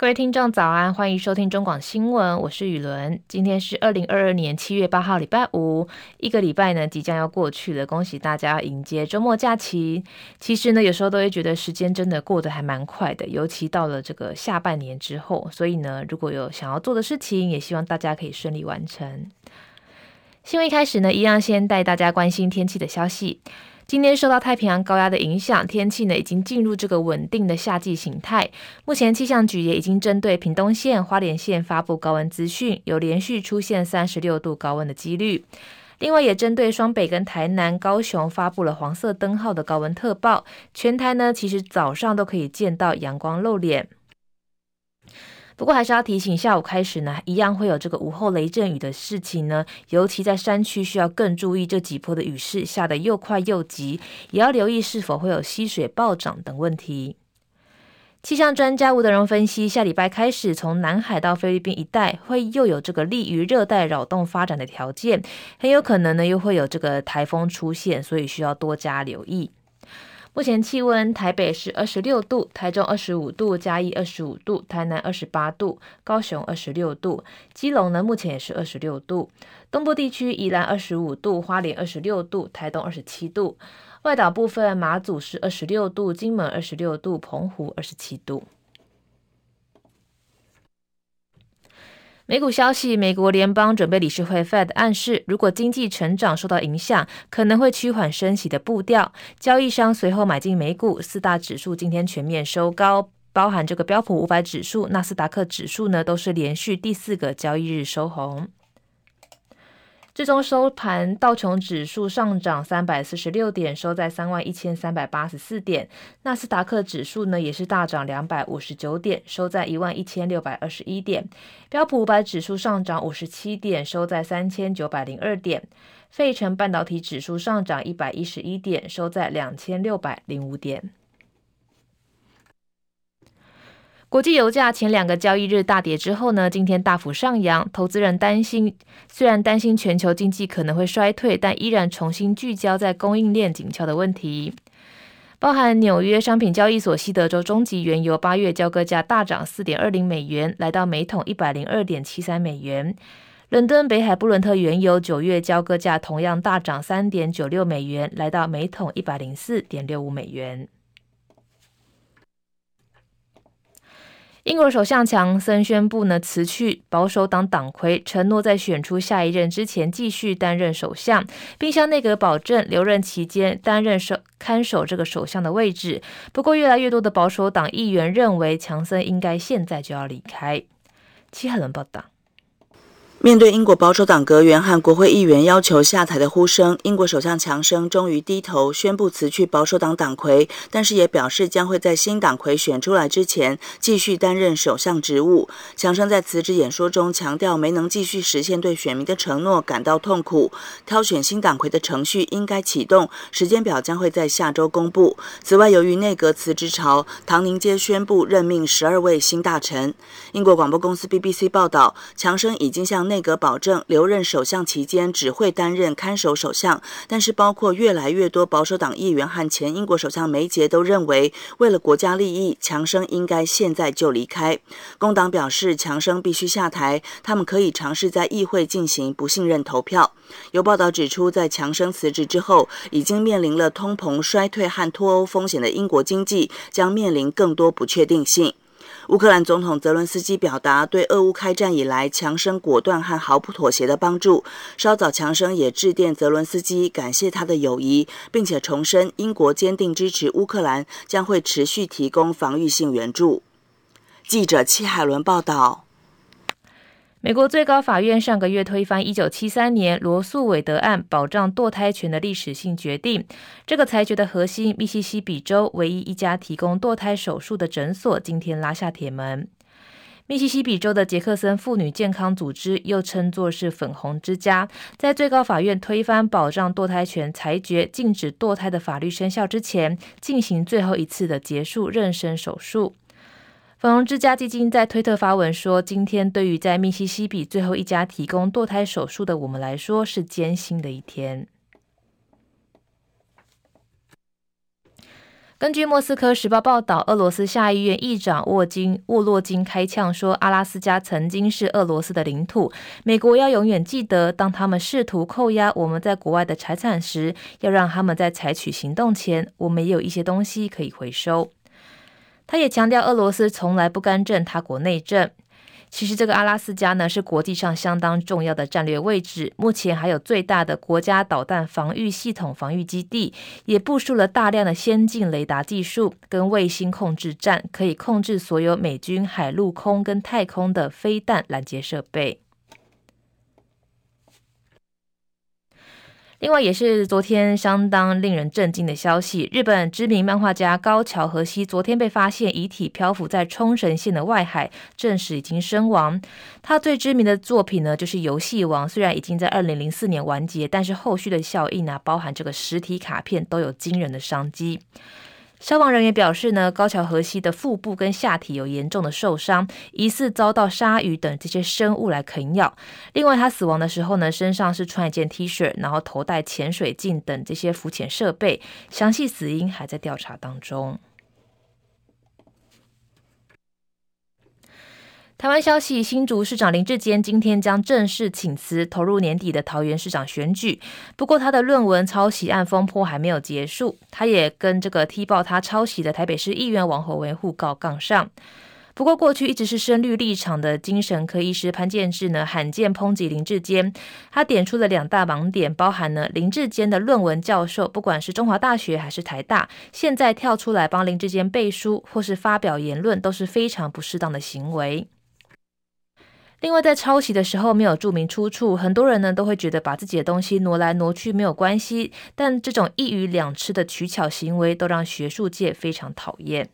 各位听众早安，欢迎收听中广新闻，我是雨伦。今天是二零二二年七月八号，礼拜五，一个礼拜呢即将要过去了，恭喜大家迎接周末假期。其实呢，有时候都会觉得时间真的过得还蛮快的，尤其到了这个下半年之后。所以呢，如果有想要做的事情，也希望大家可以顺利完成。新闻一开始呢，一样先带大家关心天气的消息。今天受到太平洋高压的影响，天气呢已经进入这个稳定的夏季形态。目前气象局也已经针对屏东县、花莲县发布高温资讯，有连续出现三十六度高温的几率。另外，也针对双北跟台南、高雄发布了黄色灯号的高温特报。全台呢其实早上都可以见到阳光露脸。不过还是要提醒，下午开始呢，一样会有这个午后雷阵雨的事情呢。尤其在山区，需要更注意这几波的雨势下得又快又急，也要留意是否会有溪水暴涨等问题。气象专家吴德荣分析，下礼拜开始，从南海到菲律宾一带，会又有这个利于热带扰动发展的条件，很有可能呢又会有这个台风出现，所以需要多加留意。目前气温，台北是二十六度，台中二十五度，嘉义二十五度，台南二十八度，高雄二十六度，基隆呢目前也是二十六度。东部地区宜兰二十五度，花莲二十六度，台东二十七度。外岛部分马祖是二十六度，金门二十六度，澎湖二十七度。美股消息，美国联邦准备理事会 Fed 暗示，如果经济成长受到影响，可能会趋缓升息的步调。交易商随后买进美股，四大指数今天全面收高，包含这个标普五百指数、纳斯达克指数呢，都是连续第四个交易日收红。最终收盘，道琼指数上涨三百四十六点，收在三万一千三百八十四点。纳斯达克指数呢也是大涨两百五十九点，收在一万一千六百二十一点。标普五百指数上涨五十七点，收在三千九百零二点。费城半导体指数上涨一百一十一点，收在两千六百零五点。国际油价前两个交易日大跌之后呢，今天大幅上扬。投资人担心，虽然担心全球经济可能会衰退，但依然重新聚焦在供应链紧俏的问题。包含纽约商品交易所西德州中级原油八月交割价大涨四点二零美元，来到每桶一百零二点七三美元。伦敦北海布伦特原油九月交割价同样大涨三点九六美元，来到每桶一百零四点六五美元。英国首相强森宣布呢辞去保守党党魁，承诺在选出下一任之前继续担任首相，并向内阁保证留任期间担任首看守这个首相的位置。不过，越来越多的保守党议员认为强森应该现在就要离开。齐海伦报道。面对英国保守党阁员和国会议员要求下台的呼声，英国首相强生终于低头宣布辞去保守党党魁，但是也表示将会在新党魁选出来之前继续担任首相职务。强生在辞职演说中强调，没能继续实现对选民的承诺，感到痛苦。挑选新党魁的程序应该启动，时间表将会在下周公布。此外，由于内阁辞职潮，唐宁街宣布任命十二位新大臣。英国广播公司 BBC 报道，强生已经向内阁保证留任首相期间只会担任看守首相，但是包括越来越多保守党议员和前英国首相梅杰都认为，为了国家利益，强生应该现在就离开。工党表示，强生必须下台，他们可以尝试在议会进行不信任投票。有报道指出，在强生辞职之后，已经面临了通膨、衰退和脱欧风险的英国经济将面临更多不确定性。乌克兰总统泽伦斯基表达对俄乌开战以来强生果断和毫不妥协的帮助。稍早，强生也致电泽伦斯基，感谢他的友谊，并且重申英国坚定支持乌克兰，将会持续提供防御性援助。记者戚海伦报道。美国最高法院上个月推翻一九七三年罗诉韦德案保障堕胎权的历史性决定。这个裁决的核心，密西西比州唯一一家提供堕胎手术的诊所今天拉下铁门。密西西比州的杰克森妇女健康组织，又称作是“粉红之家”，在最高法院推翻保障堕胎权裁决、禁止堕胎的法律生效之前，进行最后一次的结束妊娠手术。粉红之家基金在推特发文说：“今天对于在密西西比最后一家提供堕胎手术的我们来说，是艰辛的一天。”根据莫斯科时报报道，俄罗斯下议院议长沃金沃洛金开呛说：“阿拉斯加曾经是俄罗斯的领土，美国要永远记得，当他们试图扣押我们在国外的财产时，要让他们在采取行动前，我们也有一些东西可以回收。”他也强调，俄罗斯从来不干政他国内政。其实这个阿拉斯加呢，是国际上相当重要的战略位置，目前还有最大的国家导弹防御系统防御基地，也部署了大量的先进雷达技术跟卫星控制站，可以控制所有美军海陆空跟太空的飞弹拦截设备。另外，也是昨天相当令人震惊的消息。日本知名漫画家高桥和希昨天被发现遗体漂浮在冲绳县的外海，证实已经身亡。他最知名的作品呢，就是《游戏王》，虽然已经在二零零四年完结，但是后续的效应啊，包含这个实体卡片都有惊人的商机。消防人员表示呢，高桥和希的腹部跟下体有严重的受伤，疑似遭到鲨鱼等这些生物来啃咬。另外，他死亡的时候呢，身上是穿一件 T 恤，然后头戴潜水镜等这些浮潜设备，详细死因还在调查当中。台湾消息，新竹市长林志坚今天将正式请辞，投入年底的桃园市长选举。不过，他的论文抄袭案风波还没有结束，他也跟这个踢爆他抄袭的台北市议员王鸿维互告杠上。不过，过去一直是深绿立场的精神科医师潘建志呢，罕见抨击林志坚，他点出了两大盲点，包含呢林志坚的论文教授，不管是中华大学还是台大，现在跳出来帮林志坚背书或是发表言论，都是非常不适当的行为。另外，在抄袭的时候没有注明出处，很多人呢都会觉得把自己的东西挪来挪去没有关系，但这种一鱼两吃的取巧行为都让学术界非常讨厌。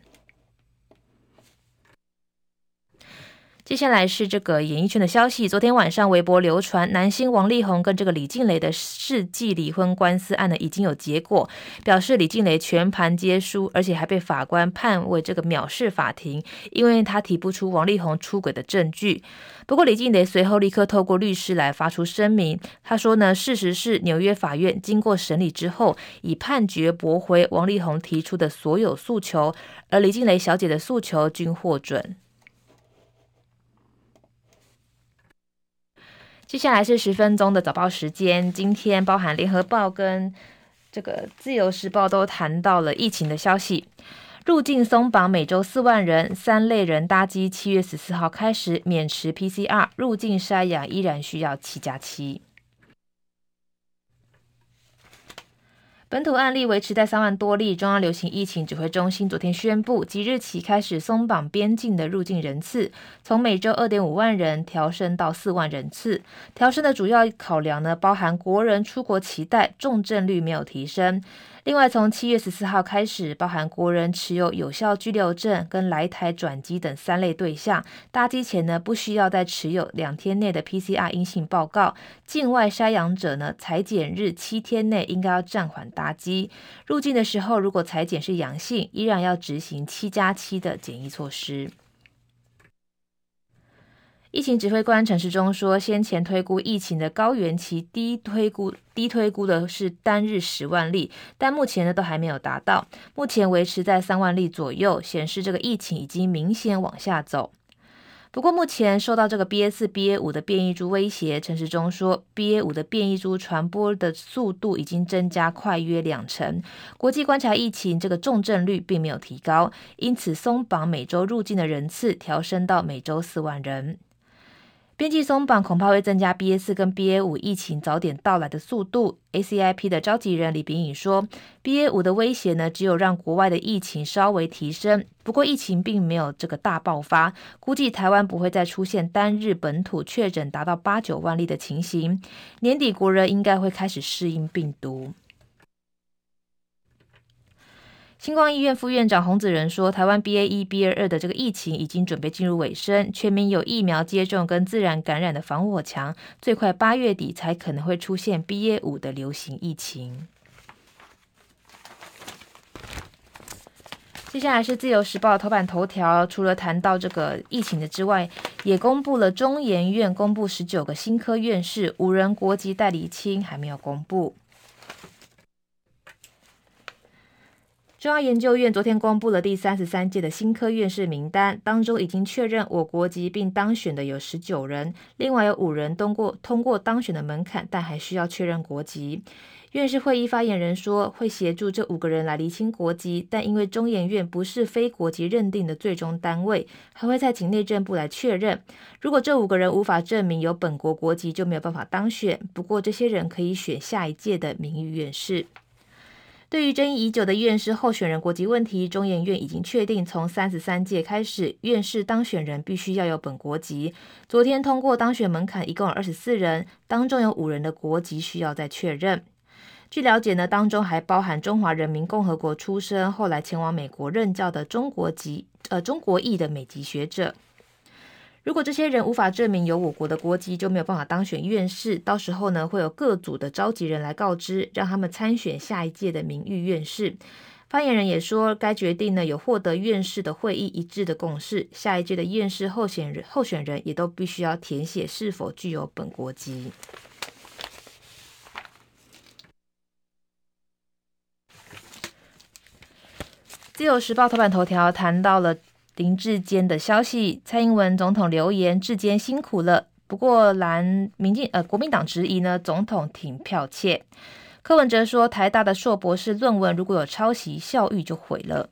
接下来是这个演艺圈的消息。昨天晚上，微博流传男星王力宏跟这个李静蕾的世纪离婚官司案呢，已经有结果，表示李静蕾全盘皆输，而且还被法官判为这个藐视法庭，因为他提不出王力宏出轨的证据。不过，李静蕾随后立刻透过律师来发出声明，他说呢，事实是纽约法院经过审理之后，以判决驳回王力宏提出的所有诉求，而李静蕾小姐的诉求均获准。接下来是十分钟的早报时间。今天包含联合报跟这个自由时报都谈到了疫情的消息。入境松绑，每周四万人，三类人搭机，七月十四号开始免持 PCR 入境筛检，依然需要七加七。本土案例维持在三万多例。中央流行疫情指挥中心昨天宣布，即日起开始松绑边境的入境人次，从每周二点五万人调升到四万人次。调升的主要考量呢，包含国人出国期待，重症率没有提升。另外，从七月十四号开始，包含国人持有有效居留证跟来台转机等三类对象，搭机前呢，不需要再持有两天内的 PCR 阴性报告。境外筛阳者呢，采检日七天内应该要暂缓搭机。入境的时候，如果采检是阳性，依然要执行七加七的检疫措施。疫情指挥官陈时中说，先前推估疫情的高原期低推估低推估的是单日十万例，但目前呢都还没有达到，目前维持在三万例左右，显示这个疫情已经明显往下走。不过目前受到这个 BA 四、BA 五的变异株威胁，陈时中说，BA 五的变异株传播的速度已经增加快约两成，国际观察疫情这个重症率并没有提高，因此松绑每周入境的人次调升到每周四万人。边境松绑恐怕会增加 BA 四跟 BA 五疫情早点到来的速度。ACIP 的召集人李秉颖说，BA 五的威胁呢，只有让国外的疫情稍微提升，不过疫情并没有这个大爆发，估计台湾不会再出现单日本土确诊达到八九万例的情形。年底国人应该会开始适应病毒。新光医院副院长洪子仁说：“台湾 BA 一、BA 二的这个疫情已经准备进入尾声，全民有疫苗接种跟自然感染的防火墙，最快八月底才可能会出现 BA 五的流行疫情。”接下来是自由时报头版头条，除了谈到这个疫情的之外，也公布了中研院公布十九个新科院士，五人国籍待厘清，还没有公布。中央研究院昨天公布了第三十三届的新科院士名单，当中已经确认我国籍并当选的有十九人，另外有五人通过通过当选的门槛，但还需要确认国籍。院士会议发言人说，会协助这五个人来厘清国籍，但因为中研院不是非国籍认定的最终单位，还会再请内政部来确认。如果这五个人无法证明有本国国籍，就没有办法当选。不过，这些人可以选下一届的名誉院士。对于争议已久的院士候选人国籍问题，中研院已经确定，从三十三届开始，院士当选人必须要有本国籍。昨天通过当选门槛，一共有二十四人，当中有五人的国籍需要再确认。据了解呢，当中还包含中华人民共和国出生，后来前往美国任教的中国籍呃中国裔的美籍学者。如果这些人无法证明有我国的国籍，就没有办法当选院士。到时候呢，会有各组的召集人来告知，让他们参选下一届的名誉院士。发言人也说，该决定呢有获得院士的会议一致的共识。下一届的院士候选人候选人也都必须要填写是否具有本国籍。自由时报头版头条谈到了。林志坚的消息，蔡英文总统留言：“志坚辛苦了。”不过蓝民进呃国民党质疑呢，总统挺剽窃。柯文哲说：“台大的硕博士论文如果有抄袭，校誉就毁了。”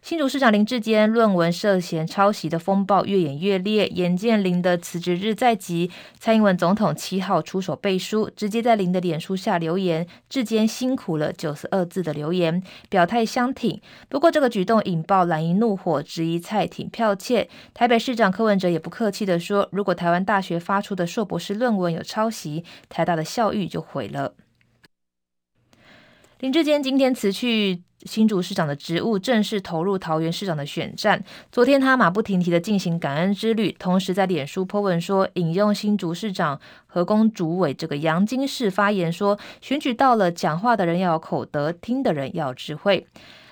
新竹市长林志坚论文涉嫌抄袭的风暴越演越烈，眼见林的辞职日在即，蔡英文总统七号出手背书，直接在林的脸书下留言：“志坚辛苦了”九十二字的留言，表态相挺。不过这个举动引爆蓝营怒火，质疑蔡挺剽窃。台北市长柯文哲也不客气地说：“如果台湾大学发出的硕博士论文有抄袭，台大的校誉就毁了。”林志坚今天辞去新竹市长的职务，正式投入桃园市长的选战。昨天他马不停蹄的进行感恩之旅，同时在脸书 po 文说，引用新竹市长河宫主委这个杨金士发言说，选举到了，讲话的人要有口德，听的人要有智慧。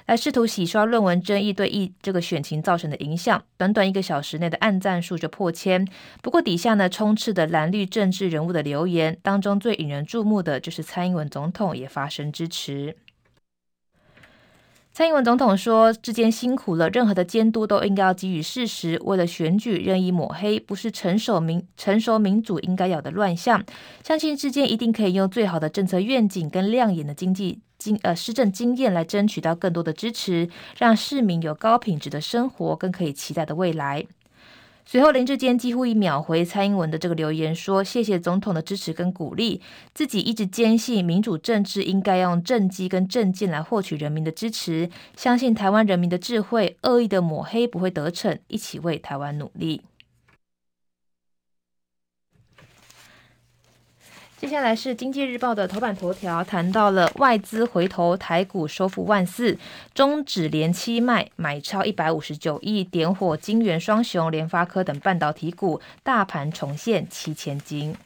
来试图洗刷论文争议对一这个选情造成的影响。短短一个小时内的暗赞数就破千。不过底下呢，充斥的蓝绿政治人物的留言当中，最引人注目的就是蔡英文总统也发声支持。蔡英文总统说：“之间辛苦了，任何的监督都应该要给予事实。为了选举任意抹黑，不是成熟民成熟民主应该有的乱象。相信之间一定可以用最好的政策愿景跟亮眼的经济经呃施政经验来争取到更多的支持，让市民有高品质的生活更可以期待的未来。”随后，林志坚几乎一秒回蔡英文的这个留言，说：“谢谢总统的支持跟鼓励，自己一直坚信民主政治应该用政绩跟政见来获取人民的支持，相信台湾人民的智慧，恶意的抹黑不会得逞，一起为台湾努力。”接下来是经济日报的头版头条，谈到了外资回头台股收复万四，中指连七卖，买超一百五十九亿，点火金圆双雄联发科等半导体股，大盘重现七千金。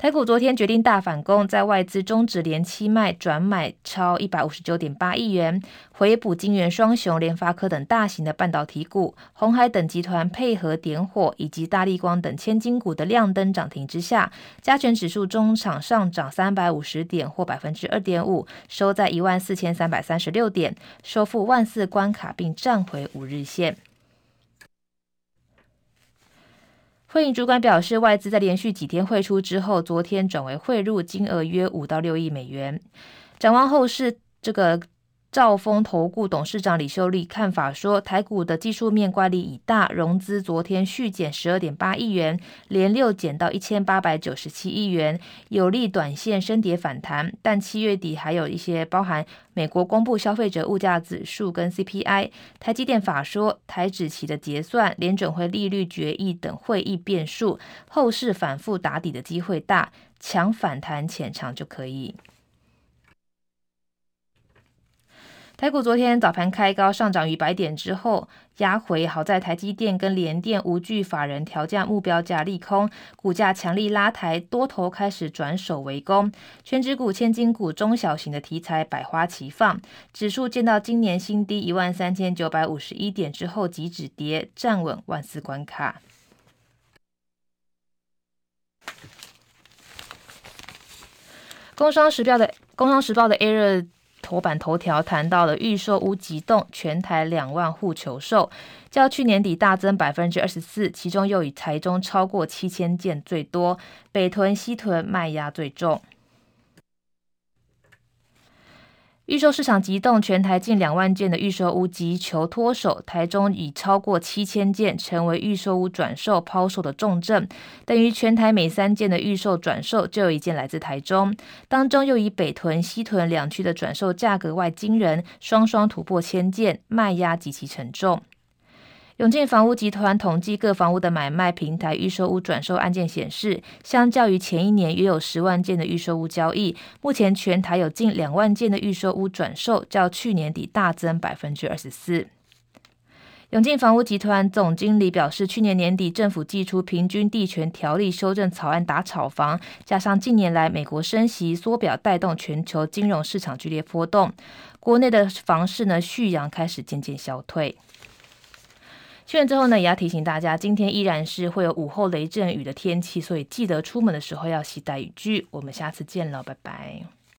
台股昨天决定大反攻，在外资终止连七卖，转买超一百五十九点八亿元，回补金圆双雄联发科等大型的半导体股，鸿海等集团配合点火，以及大立光等千金股的亮灯涨停之下，加权指数中场上涨三百五十点或百分之二点五，收在一万四千三百三十六点，收复万四关卡，并站回五日线。会银主管表示，外资在连续几天汇出之后，昨天转为汇入，金额约五到六亿美元。展望后市，这个。兆丰投顾董事长李秀丽看法说，台股的技术面乖离已大，融资昨天续减十二点八亿元，连六减到一千八百九十七亿元，有利短线升跌反弹。但七月底还有一些包含美国公布消费者物价指数跟 CPI，台积电法说台指期的结算、联准会利率决议等会议变数，后市反复打底的机会大，抢反弹浅尝就可以。台股昨天早盘开高，上涨逾百点之后压回，好在台积电跟联电无惧法人调价目标价利空，股价强力拉抬，多头开始转守为攻，权值股、千金股、中小型的题材百花齐放，指数见到今年新低一万三千九百五十一点之后即止跌，站稳万四关卡。工商时报的工商时报的 A 热头版头条谈到了预售屋急冻，全台两万户求售，较去年底大增百分之二十四，其中又以台中超过七千件最多，北屯、西屯卖压最重。预售市场急冻，全台近两万件的预售屋急求脱手，台中已超过七千件成为预售屋转售抛售的重镇，等于全台每三件的预售转售就有一件来自台中。当中又以北屯、西屯两区的转售价格外惊人，双双突破千件，卖压极其沉重。永庆房屋集团统计各房屋的买卖平台预售屋转售案件显示，相较于前一年约有十万件的预售屋交易，目前全台有近两万件的预售屋转售，较去年底大增百分之二十四。永庆房屋集团总经理表示，去年年底政府祭出平均地权条例修正草案打炒房，加上近年来美国升息缩表带动全球金融市场剧烈波动，国内的房市呢续扬开始渐渐消退。确认之后呢，也要提醒大家，今天依然是会有午后雷阵雨的天气，所以记得出门的时候要携带雨具。我们下次见了，拜拜。